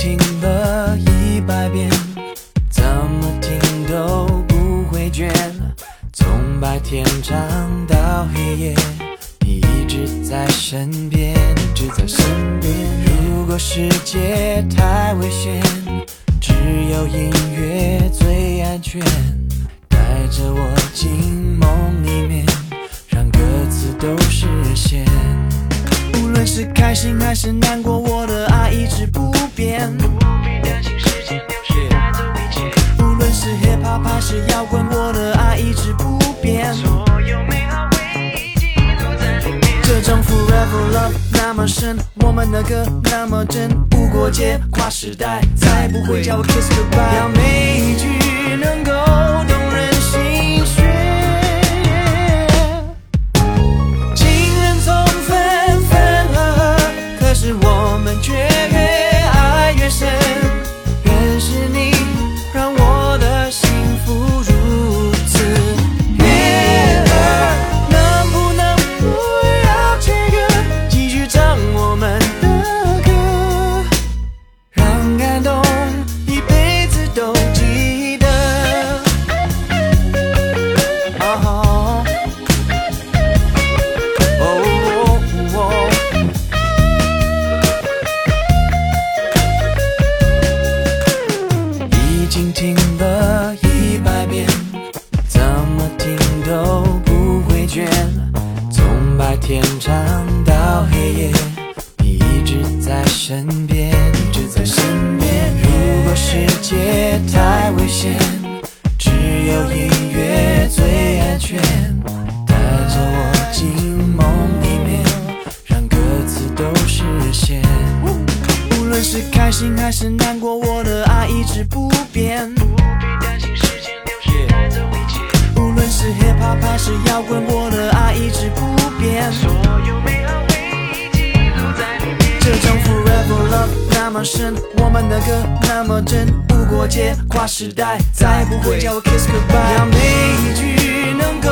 听了一百遍，怎么听都不会倦。从白天唱到黑夜，你一直在身边，一直在身边。如果世界太危险，只有音乐最安全。带着我进梦里面，让歌词都实现。无论是开心还是难过，我的爱一直不变。不必担心时间流逝带走一切。无论是 hip hop 还是摇滚，我的爱一直不变。所有美好回忆记录在里面。这种 forever love 那么深，我们的歌那么真，无国界，跨时代，再不会叫我 kiss goodbye。要每一句天长到黑夜，你一直在身边，一直在身边。如果世界太危险，只有音乐最安全。带着我进梦里面，让歌词都实现。无论是开心还是难过，我的爱一直不变。是摇滚，我的爱一直不变。所有美好回忆记录在里面。这种 forever love 那么深，我们的歌那么真，无国界，跨时代，再不会叫我 kiss goodbye。要每一句能够